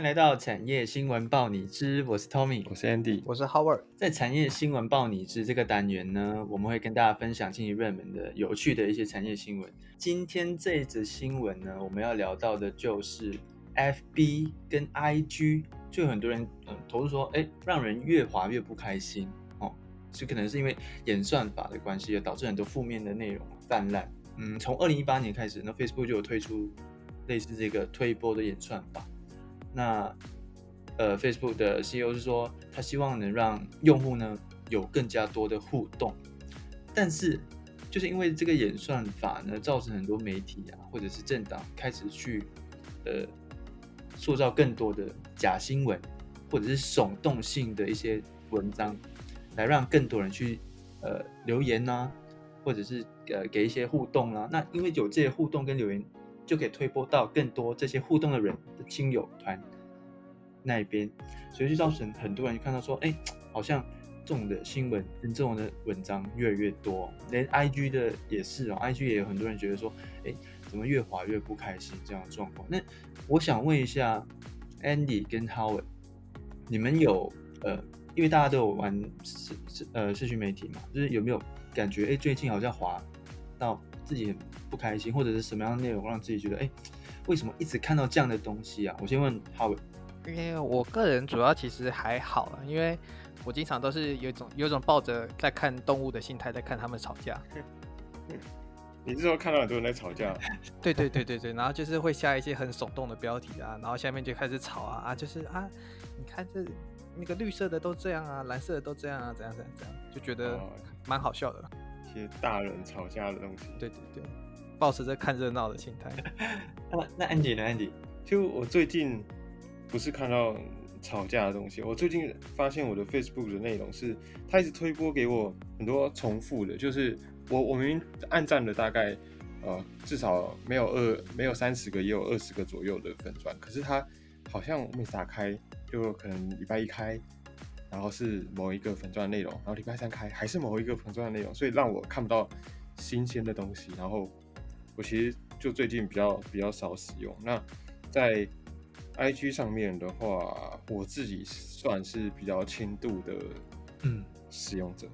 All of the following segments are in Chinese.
迎来到产业新闻报你知，我是 Tommy，我是 Andy，我是 Howard。在产业新闻报你知这个单元呢，我们会跟大家分享近期热门的、有趣的一些产业新闻。今天这一则新闻呢，我们要聊到的就是 FB 跟 IG，就很多人嗯投诉说，哎，让人越滑越不开心哦，就可能是因为演算法的关系，导致很多负面的内容泛滥。嗯，从二零一八年开始，那 Facebook 就有推出类似这个推波的演算法。那呃，Facebook 的 CEO 是说，他希望能让用户呢有更加多的互动，但是就是因为这个演算法呢，造成很多媒体啊或者是政党开始去呃塑造更多的假新闻或者是耸动性的一些文章，来让更多人去呃留言呐，或者是呃给一些互动啦。那因为有这些互动跟留言。就可以推播到更多这些互动的人的亲友团那一边，所以就造成很多人看到说，哎，好像这种的新闻跟这种的文章越来越多，连 IG 的也是哦，IG 也有很多人觉得说，哎，怎么越滑越不开心这样的状况。那我想问一下 Andy 跟 Howard，你们有呃，因为大家都有玩社社呃社群媒体嘛，就是有没有感觉，哎，最近好像滑到。自己不开心，或者是什么样的内容让自己觉得，哎，为什么一直看到这样的东西啊？我先问 Howard，因为我个人主要其实还好了，因为我经常都是有一种有一种抱着在看动物的心态在看他们吵架。你是说看到很多人在吵架？对对对对对，然后就是会下一些很耸动的标题啊，然后下面就开始吵啊啊，就是啊，你看这那个绿色的都这样啊，蓝色的都这样啊，怎样怎样怎样，就觉得蛮好笑的。一些大人吵架的东西，对对对，保持着看热闹的心态。那那 Andy 呢？Andy，就我最近不是看到吵架的东西，我最近发现我的 Facebook 的内容是，他一直推播给我很多重复的，就是我我明明按赞了大概呃至少没有二没有三十个，也有二十个左右的粉钻，可是他好像每打开就可能礼拜一开。然后是某一个粉钻的内容，然后礼拜三开还是某一个粉钻的内容，所以让我看不到新鲜的东西。然后我其实就最近比较比较少使用。那在 IG 上面的话，我自己算是比较轻度的嗯使用者。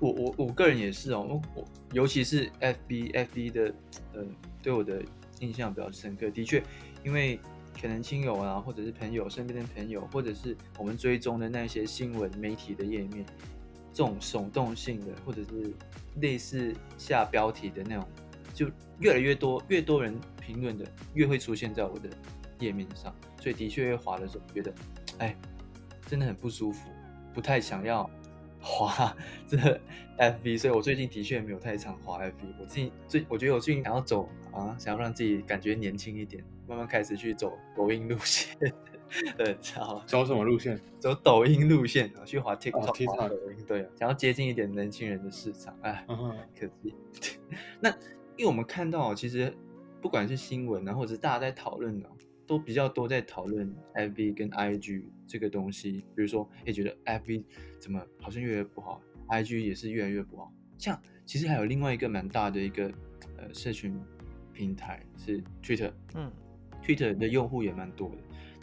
我我我个人也是哦，我我尤其是 FB，FB 的呃对我的印象比较深刻。的确，因为可能亲友啊，或者是朋友身边的朋友，或者是我们追踪的那些新闻媒体的页面，这种耸动性的，或者是类似下标题的那种，就越来越多，越多人评论的，越会出现在我的页面上。所以的确，越滑的时候觉得，哎，真的很不舒服，不太想要滑这 FB。所以我最近的确没有太常滑 FB。我最近最，我觉得我最近想要走啊，想要让自己感觉年轻一点。慢慢开始去走抖音路线，对，好，走什么路线？走抖音路线啊，去滑 TikTok、抖音，对，想要接近一点年轻人的市场，哎，可惜。那因为我们看到，其实不管是新闻啊，或者是大家在讨论的，都比较多在讨论 FB 跟 IG 这个东西。比如说，也觉得 FB 怎么好像越来越不好，IG 也是越来越不好。像其实还有另外一个蛮大的一个呃社群平台是 Twitter，嗯。Twitter 的用户也蛮多的，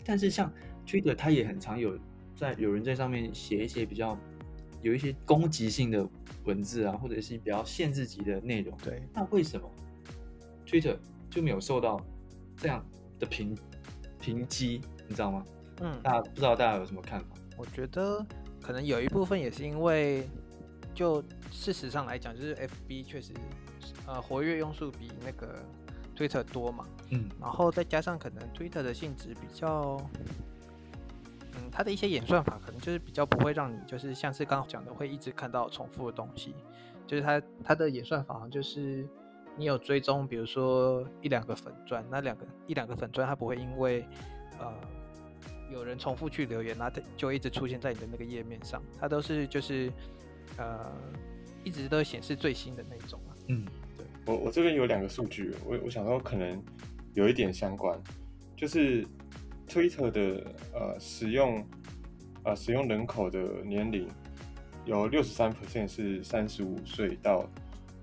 但是像 Twitter，它也很常有在有人在上面写一些比较有一些攻击性的文字啊，或者是比较限制级的内容。对，那为什么 Twitter 就没有受到这样的评评击？你知道吗？嗯，大家不知道大家有什么看法？我觉得可能有一部分也是因为，就事实上来讲，就是 FB 确实呃活跃用户比那个。Twitter 多嘛，嗯，然后再加上可能 Twitter 的性质比较，嗯，它的一些演算法可能就是比较不会让你就是像是刚刚讲的会一直看到重复的东西，就是它它的演算法好像就是你有追踪，比如说一两个粉钻，那两个一两个粉钻它不会因为呃有人重复去留言，那它就一直出现在你的那个页面上，它都是就是呃一直都显示最新的那种啊，嗯。对我我这边有两个数据，我我想说可能有一点相关，就是 Twitter 的呃使用呃使用人口的年龄有六十三 percent 是三十五岁到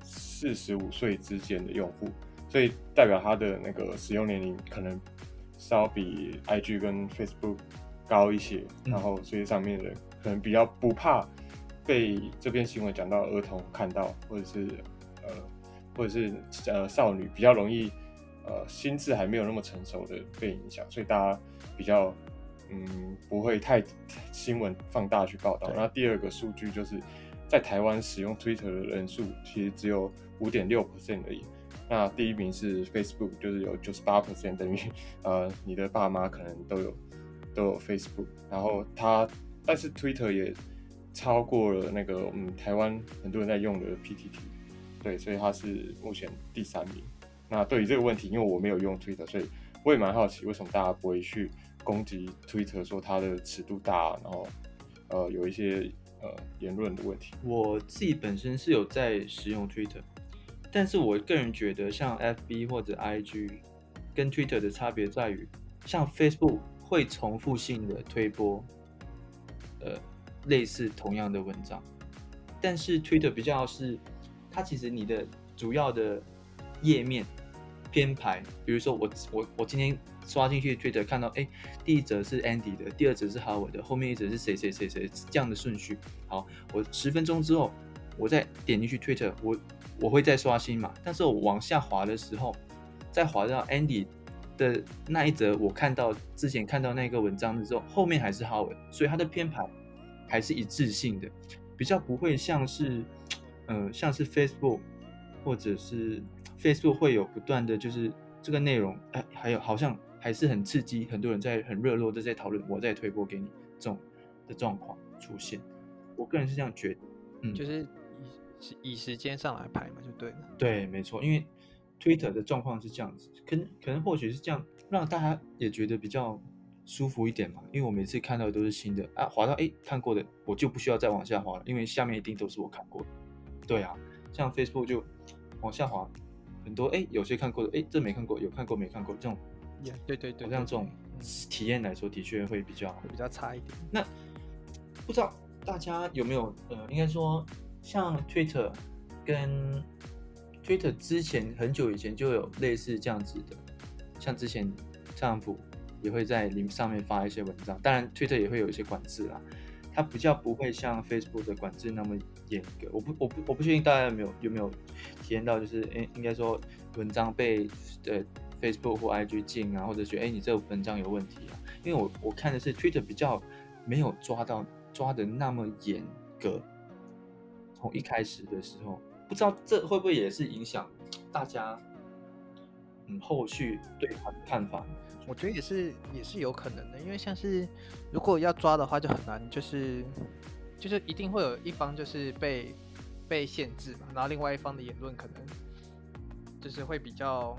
四十五岁之间的用户，所以代表他的那个使用年龄可能稍比 IG 跟 Facebook 高一些，然后所以上面的可能比较不怕被这篇新闻讲到儿童看到，或者是呃，或者是呃少女比较容易呃心智还没有那么成熟的被影响，所以大家比较嗯不会太新闻放大去报道。那第二个数据就是在台湾使用 Twitter 的人数其实只有五点六 percent 而已。那第一名是 Facebook，就是有九十八 percent，等于呃你的爸妈可能都有都有 Facebook，然后它但是 Twitter 也超过了那个嗯台湾很多人在用的 PTT，对，所以它是目前第三名。那对于这个问题，因为我没有用 Twitter，所以我也蛮好奇为什么大家不会去攻击 Twitter，说它的尺度大，然后呃有一些呃言论的问题。我自己本身是有在使用 Twitter。但是我个人觉得，像 FB 或者 IG 跟 Twitter 的差别在于，像 Facebook 会重复性的推播，呃，类似同样的文章，但是 Twitter 比较是，它其实你的主要的页面编排，比如说我我我今天刷进去 Twitter 看到，哎，第一则是 Andy 的，第二则是 Howard 的，后面一则是谁谁谁谁这样的顺序。好，我十分钟之后，我再点进去 Twitter，我。我会再刷新嘛，但是我往下滑的时候，再滑到 Andy 的那一则，我看到之前看到那个文章的时候，后面还是 Howard，所以它的编排还是一致性的，比较不会像是，呃，像是 Facebook 或者是 Facebook 会有不断的就是这个内容，哎，还有好像还是很刺激，很多人在很热络的在讨论，我再推播给你这种的状况出现，我个人是这样觉得，嗯，就是。以时间上来排嘛，就对了。对，没错，因为 Twitter 的状况是这样子，可能可能或许是这样，让大家也觉得比较舒服一点嘛。因为我每次看到的都是新的啊，滑到哎看过的，我就不需要再往下滑了，因为下面一定都是我看过的。对啊，像 Facebook 就往下滑，很多哎有些看过的，哎这没看过，有看过没看过这种。对对对，像这种体验来说，的确会比较比较差一点。那不知道大家有没有呃，应该说。像 Twitter 跟 Twitter 之前很久以前就有类似这样子的，像之前特朗普也会在里上面发一些文章，当然 Twitter 也会有一些管制啦，它比较不会像 Facebook 的管制那么严格。我不我不我不确定大家有没有有没有体验到，就是诶应该说文章被呃 Facebook 或 IG 进啊，或者觉得哎你这个文章有问题啊，因为我我看的是 Twitter 比较没有抓到抓的那么严格。从一开始的时候，不知道这会不会也是影响大家，嗯，后续对他的看法？我觉得也是，也是有可能的。因为像是如果要抓的话，就很难，就是就是一定会有一方就是被被限制嘛，然后另外一方的言论可能就是会比较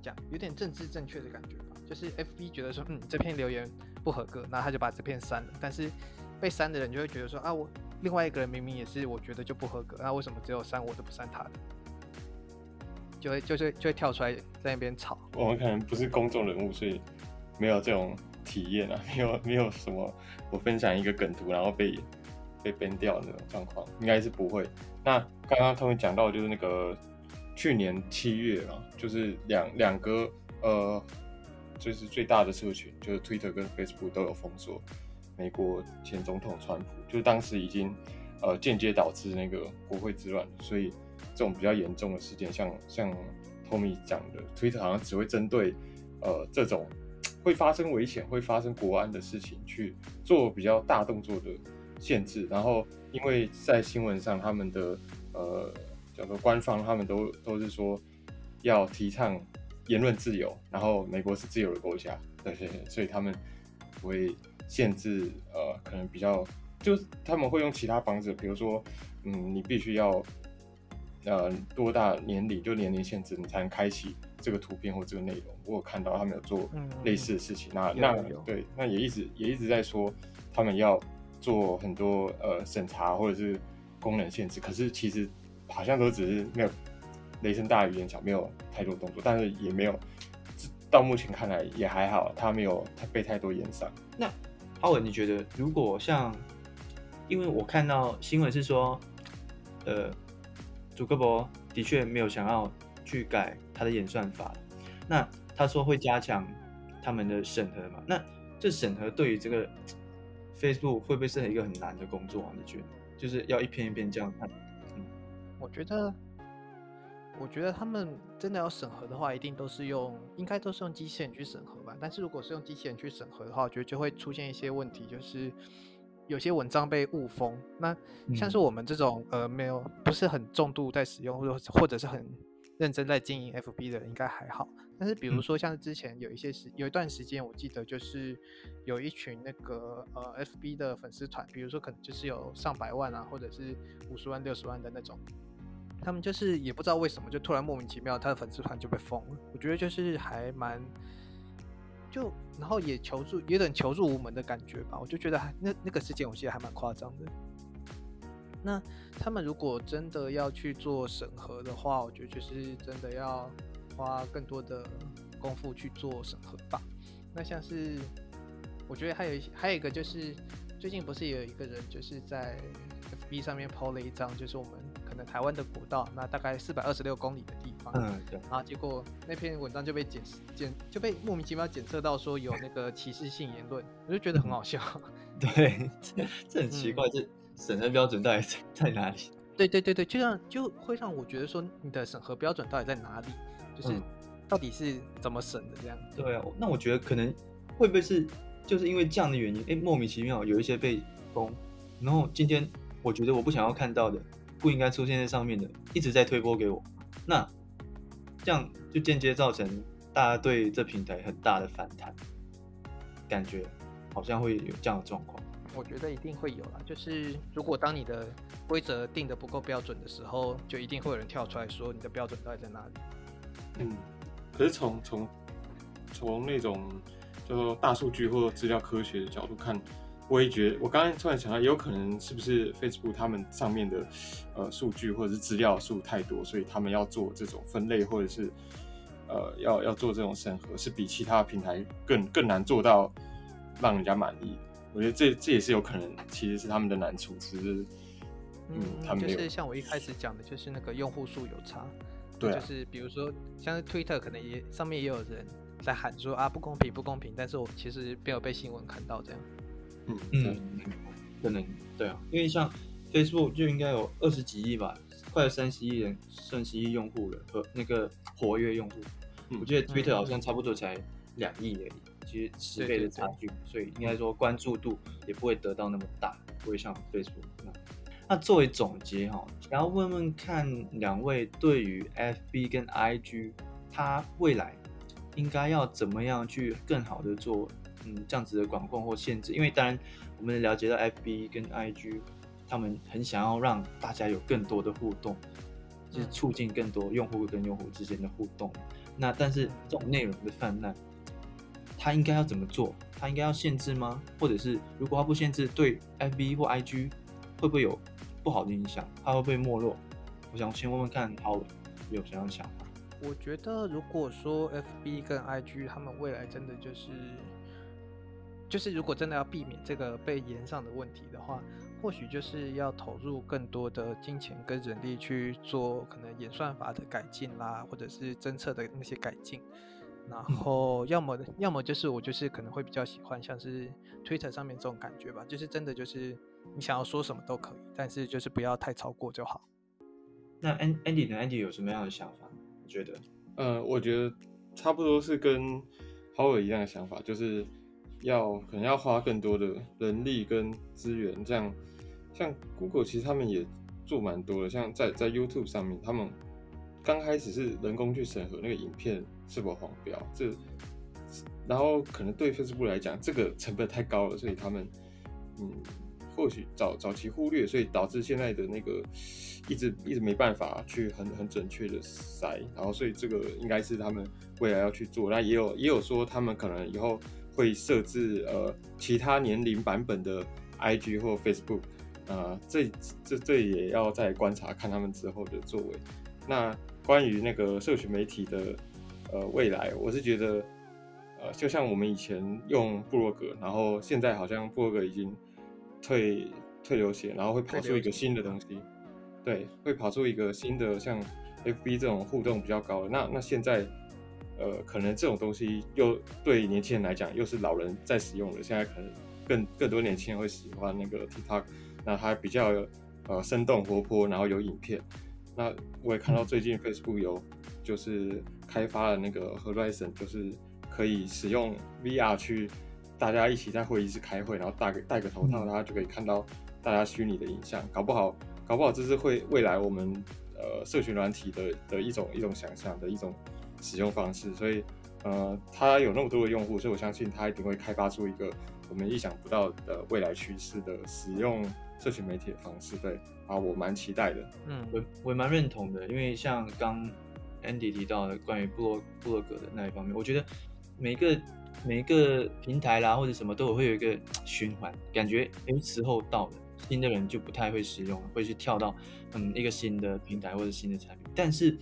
讲，有点政治正确的感觉吧。就是 F B 觉得说，嗯，这篇留言不合格，那他就把这篇删了。但是被删的人就会觉得说，啊，我。另外一个人明明也是，我觉得就不合格，那为什么只有删我的不删他的？就会就是就会跳出来在那边吵。我们可能不是公众人物，所以没有这种体验啊，没有没有什么我分享一个梗图然后被被 ban 掉那种状况，应该是不会。那刚刚他们讲到就是那个去年七月啊，就是两两个呃，就是最大的社群，就是 Twitter 跟 Facebook 都有封锁。美国前总统川普就是当时已经，呃，间接导致那个国会之乱，所以这种比较严重的事件，像像 Tommy 讲的，Twitter 好像只会针对，呃，这种会发生危险、会发生国安的事情去做比较大动作的限制。然后，因为在新闻上，他们的呃，叫做官方，他们都都是说要提倡言论自由，然后美国是自由的国家，对对，所以他们不会。限制呃，可能比较就是他们会用其他方式，比如说，嗯，你必须要呃多大年龄，就年龄限制，你才能开启这个图片或这个内容。我有看到他们有做类似的事情，那那对，那也一直也一直在说他们要做很多呃审查或者是功能限制，可是其实好像都只是没有雷声大雨点小，没有太多动作，但是也没有到目前看来也还好，他没有太被太多延上。那阿文，你觉得如果像，因为我看到新闻是说，呃，祖克伯的确没有想要去改他的演算法，那他说会加强他们的审核嘛。那这审核对于这个 Facebook 会不会是一个很难的工作啊？你觉得？就是要一篇一篇这样看？嗯，我觉得，我觉得他们真的要审核的话，一定都是用，应该都是用机器人去审核吧。但是如果是用机器人去审核的话，我觉得就会出现一些问题，就是有些文章被误封。那像是我们这种呃没有不是很重度在使用，或者或者是很认真在经营 FB 的人，应该还好。但是比如说像之前有一些时有一段时间，我记得就是有一群那个呃 FB 的粉丝团，比如说可能就是有上百万啊，或者是五十万、六十万的那种，他们就是也不知道为什么就突然莫名其妙他的粉丝团就被封了。我觉得就是还蛮就然后也求助有点求助无门的感觉吧。我就觉得还那那个事件我记得还蛮夸张的。那他们如果真的要去做审核的话，我觉得就是真的要。花更多的功夫去做审核吧。那像是，我觉得还有一些，还有一个就是，最近不是也有一个人就是在 FB 上面 PO 了一张，就是我们能台湾的国道，那大概四百二十六公里的地方，嗯，对。然后结果那篇文章就被检检就被莫名其妙检测到说有那个歧视性言论，我就觉得很好笑。对，这这很奇怪，这审核标准到底在在哪里？对对对对，就让就会让我觉得说你的审核标准到底在哪里？就是到底是怎么审的这样？对啊，那我觉得可能会不会是就是因为这样的原因？哎，莫名其妙有一些被封，然后今天我觉得我不想要看到的，不应该出现在上面的，一直在推波给我，那这样就间接造成大家对这平台很大的反弹，感觉好像会有这样的状况。我觉得一定会有啦，就是如果当你的规则定的不够标准的时候，就一定会有人跳出来说你的标准到底在哪里。嗯，可是从从从那种叫做大数据或者资料科学的角度看，我也觉得，我刚刚突然想到，也有可能是不是 Facebook 他们上面的呃数据或者是资料数太多，所以他们要做这种分类，或者是呃要要做这种审核，是比其他平台更更难做到让人家满意。我觉得这这也是有可能，其实是他们的难处，只是嗯，他们就是像我一开始讲的，就是那个用户数有差。对，就是比如说，像是 Twitter 可能也上面也有人在喊说啊不公平不公平，但是我其实没有被新闻看到这样。嗯嗯，可能对啊，因为像 Facebook 就应该有二十几亿吧，快三十亿人，三十亿用户了和那个活跃用户，我觉得 Twitter 好像差不多才两亿而已，其实十倍的差距，所以应该说关注度也不会得到那么大，不会像 Facebook 那。那作为总结哈，想要问问看两位对于 FB 跟 IG，它未来应该要怎么样去更好的做嗯这样子的管控或限制？因为当然我们了解到 FB 跟 IG，他们很想要让大家有更多的互动，就是促进更多用户跟用户之间的互动。那但是这种内容的泛滥，它应该要怎么做？它应该要限制吗？或者是如果它不限制，对 FB 或 IG 会不会有？不好的影响，它会不会没落。我想先问问看，好有什样想法？我觉得，如果说 FB 跟 IG 他们未来真的就是，就是如果真的要避免这个被延上的问题的话，或许就是要投入更多的金钱跟人力去做可能演算法的改进啦，或者是侦测的那些改进。然后，要么要么就是我就是可能会比较喜欢像是 Twitter 上面这种感觉吧，就是真的就是。你想要说什么都可以，但是就是不要太超过就好。那 Andy 呢？Andy 有什么样的想法？你觉得？呃，我觉得差不多是跟 Howard 一样的想法，就是要可能要花更多的人力跟资源。这样，像 Google 其实他们也做蛮多的，像在在 YouTube 上面，他们刚开始是人工去审核那个影片是否黄标，这然后可能对 Facebook 来讲，这个成本太高了，所以他们嗯。或许早早期忽略，所以导致现在的那个一直一直没办法去很很准确的筛，然后所以这个应该是他们未来要去做。那也有也有说他们可能以后会设置呃其他年龄版本的 IG 或 Facebook，啊这这这也要再观察看他们之后的作为。那关于那个社群媒体的呃未来，我是觉得呃就像我们以前用布洛格，然后现在好像布洛格已经。退退流行，然后会跑出一个新的东西，对，会跑出一个新的像 FB 这种互动比较高的。那那现在，呃，可能这种东西又对年轻人来讲又是老人在使用的，现在可能更更多年轻人会喜欢那个 TikTok，那它比较呃生动活泼，然后有影片。那我也看到最近 Facebook 有就是开发了那个 Horizon，就是可以使用 VR 去大家一起在会议室开会，然后戴个戴个头套，大家就可以看到大家虚拟的影像。搞不好，搞不好这是会未来我们呃社群软体的的一种一种想象的一种。使用方式，所以，呃，它有那么多的用户，所以我相信它一定会开发出一个我们意想不到的未来趋势的使用社群媒体的方式。对，啊，我蛮期待的。嗯，我我蛮认同的，因为像刚 Andy 提到的关于布洛布洛格的那一方面，我觉得每个每个平台啦或者什么都有会有一个循环，感觉哎时候到了，新的人就不太会使用了，会去跳到嗯一个新的平台或者新的产品，但是。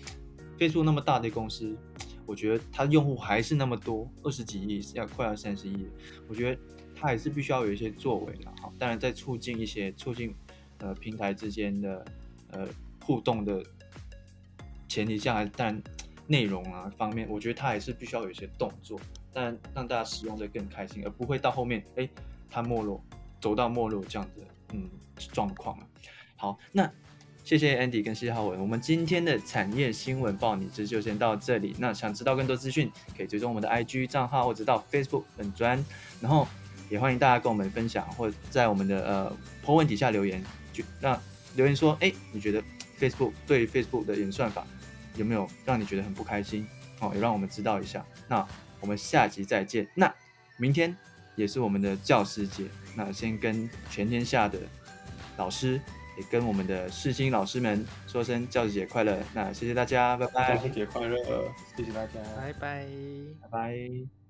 飞速那么大的公司，我觉得它用户还是那么多，二十几亿，要快要三十亿。我觉得它还是必须要有一些作为的，好，当然在促进一些促进呃平台之间的呃互动的前提下，当然内容啊方面，我觉得它还是必须要有一些动作，但让大家使用的更开心，而不会到后面哎它没落，走到没落这样的嗯状况了。好，那。谢谢 Andy 跟谢浩文，我们今天的产业新闻报你知就先到这里。那想知道更多资讯，可以追踪我们的 IG 账号或者到 Facebook 粉专，然后也欢迎大家跟我们分享，或在我们的呃 po 文底下留言，就那留言说，哎，你觉得 Facebook 对 Facebook 的演算法有没有让你觉得很不开心？哦，也让我们知道一下。那我们下集再见。那明天也是我们的教师节，那先跟全天下的老师。也跟我们的世新老师们说声教师节快乐，那谢谢大家，拜拜。教师节快乐，谢谢大家，拜拜，拜拜。